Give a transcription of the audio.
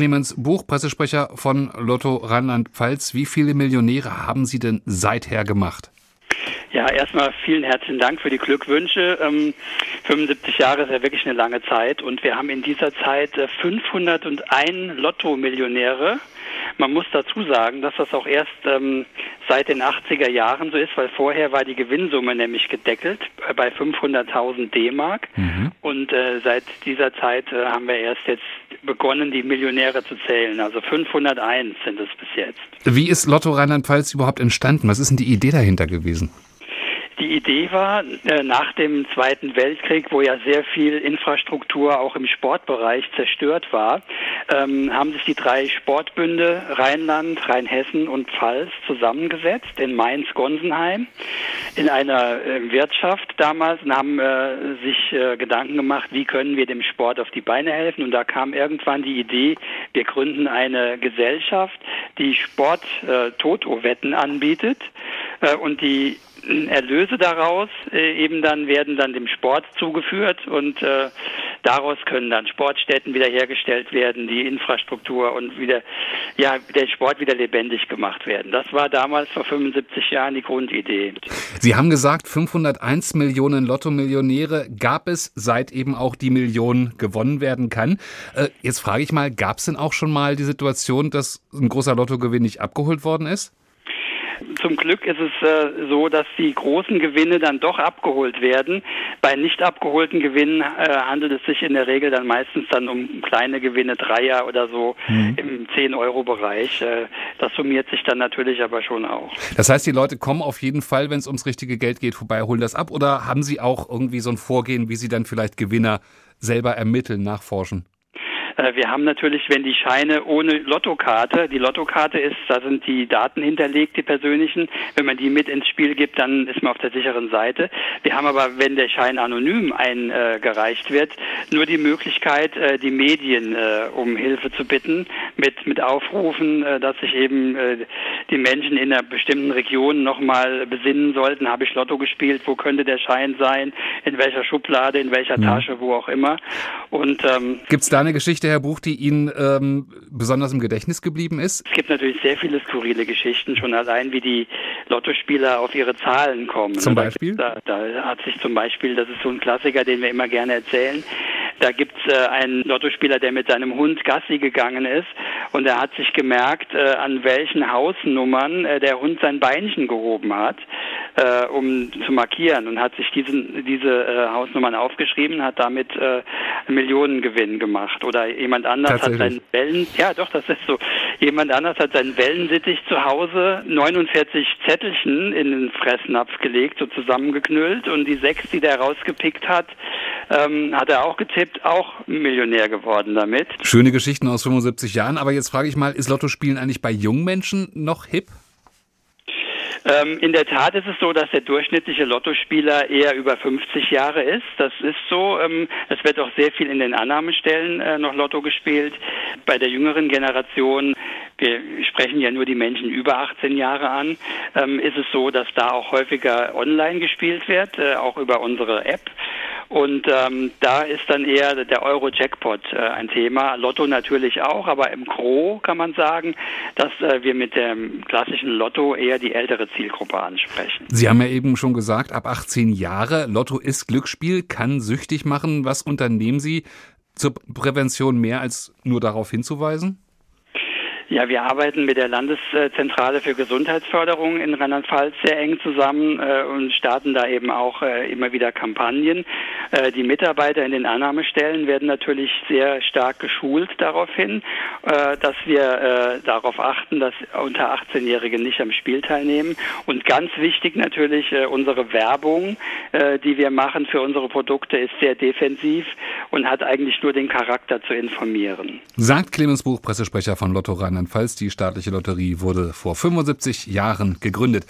Clemens Buch, Pressesprecher von Lotto Rheinland-Pfalz. Wie viele Millionäre haben Sie denn seither gemacht? Ja, erstmal vielen herzlichen Dank für die Glückwünsche. Ähm, 75 Jahre ist ja wirklich eine lange Zeit und wir haben in dieser Zeit 501 äh, Lotto-Millionäre. Man muss dazu sagen, dass das auch erst ähm, seit den 80er Jahren so ist, weil vorher war die Gewinnsumme nämlich gedeckelt äh, bei 500.000 D-Mark mhm. und äh, seit dieser Zeit äh, haben wir erst jetzt begonnen, die Millionäre zu zählen. Also 501 sind es bis jetzt. Wie ist Lotto Rheinland-Pfalz überhaupt entstanden? Was ist denn die Idee dahinter gewesen? Die Idee war, äh, nach dem Zweiten Weltkrieg, wo ja sehr viel Infrastruktur auch im Sportbereich zerstört war, ähm, haben sich die drei Sportbünde Rheinland, Rheinhessen und Pfalz zusammengesetzt in Mainz-Gonsenheim in einer äh, Wirtschaft damals und haben äh, sich Gedanken gemacht, wie können wir dem Sport auf die Beine helfen. Und da kam irgendwann die Idee, wir gründen eine Gesellschaft, die Sport-Toto-Wetten anbietet und die Erlöse daraus äh, eben dann werden dann dem Sport zugeführt und äh, daraus können dann Sportstätten wiederhergestellt werden, die Infrastruktur und wieder ja der Sport wieder lebendig gemacht werden. Das war damals vor 75 Jahren die Grundidee. Sie haben gesagt, 501 Millionen Lotto-Millionäre gab es, seit eben auch die Million gewonnen werden kann. Äh, jetzt frage ich mal, gab es denn auch schon mal die Situation, dass ein großer Lottogewinn nicht abgeholt worden ist? Zum Glück ist es äh, so, dass die großen Gewinne dann doch abgeholt werden. Bei nicht abgeholten Gewinnen äh, handelt es sich in der Regel dann meistens dann um kleine Gewinne, Dreier oder so mhm. im 10-Euro-Bereich. Äh, das summiert sich dann natürlich aber schon auch. Das heißt, die Leute kommen auf jeden Fall, wenn es ums richtige Geld geht, vorbei, holen das ab oder haben Sie auch irgendwie so ein Vorgehen, wie Sie dann vielleicht Gewinner selber ermitteln, nachforschen? Äh, wir haben natürlich, wenn die Scheine ohne Lottokarte, die Lottokarte ist, da sind die Daten hinterlegt, die persönlichen. Wenn man die mit ins Spiel gibt, dann ist man auf der sicheren Seite. Wir haben aber, wenn der Schein anonym eingereicht wird, nur die Möglichkeit, äh, die Medien äh, um Hilfe zu bitten, mit, mit Aufrufen, dass sich eben die Menschen in einer bestimmten Region nochmal besinnen sollten, habe ich Lotto gespielt, wo könnte der Schein sein, in welcher Schublade, in welcher ja. Tasche, wo auch immer. Und ähm, Gibt es da eine Geschichte, Herr Buch, die Ihnen ähm, besonders im Gedächtnis geblieben ist? Es gibt natürlich sehr viele skurrile Geschichten, schon allein wie die Lottospieler auf ihre Zahlen kommen. Zum Beispiel? Da, da, hat sich zum Beispiel, das ist so ein Klassiker, den wir immer gerne erzählen, da gibt es äh, einen Lottospieler, der mit seinem Hund Gassi gegangen ist. Und er hat sich gemerkt, äh, an welchen Hausnummern äh, der Hund sein Beinchen gehoben hat, äh, um zu markieren. Und hat sich diesen, diese äh, Hausnummern aufgeschrieben, hat damit äh, Millionengewinn gemacht. Oder jemand anders hat seinen Wellen, ja doch, das ist so, jemand anders hat seinen Wellensittich zu Hause 49 Zettelchen in den Fressnapf gelegt, so zusammengeknüllt. Und die sechs, die der rausgepickt hat, ähm, hat er auch getippt, auch Millionär geworden damit. Schöne Geschichten aus 75 Jahren, aber jetzt frage ich mal, ist Lottospielen eigentlich bei jungen Menschen noch hip? Ähm, in der Tat ist es so, dass der durchschnittliche Lottospieler eher über 50 Jahre ist. Das ist so. Ähm, es wird auch sehr viel in den Annahmestellen äh, noch Lotto gespielt. Bei der jüngeren Generation, wir sprechen ja nur die Menschen über 18 Jahre an, ähm, ist es so, dass da auch häufiger online gespielt wird, äh, auch über unsere App. Und ähm, da ist dann eher der Euro-Jackpot äh, ein Thema. Lotto natürlich auch, aber im Gro kann man sagen, dass äh, wir mit dem klassischen Lotto eher die ältere Zielgruppe ansprechen. Sie haben ja eben schon gesagt, ab 18 Jahre, Lotto ist Glücksspiel, kann süchtig machen. Was unternehmen Sie zur Prävention mehr als nur darauf hinzuweisen? Ja, wir arbeiten mit der Landeszentrale für Gesundheitsförderung in Rheinland-Pfalz sehr eng zusammen äh, und starten da eben auch äh, immer wieder Kampagnen. Äh, die Mitarbeiter in den Annahmestellen werden natürlich sehr stark geschult daraufhin, äh, dass wir äh, darauf achten, dass unter 18-Jährige nicht am Spiel teilnehmen. Und ganz wichtig natürlich äh, unsere Werbung, die wir machen für unsere Produkte, ist sehr defensiv und hat eigentlich nur den Charakter zu informieren. Sagt Clemens Buch, Pressesprecher von Lotto Rheinland Rheinland-Pfalz. Die staatliche Lotterie wurde vor 75 Jahren gegründet.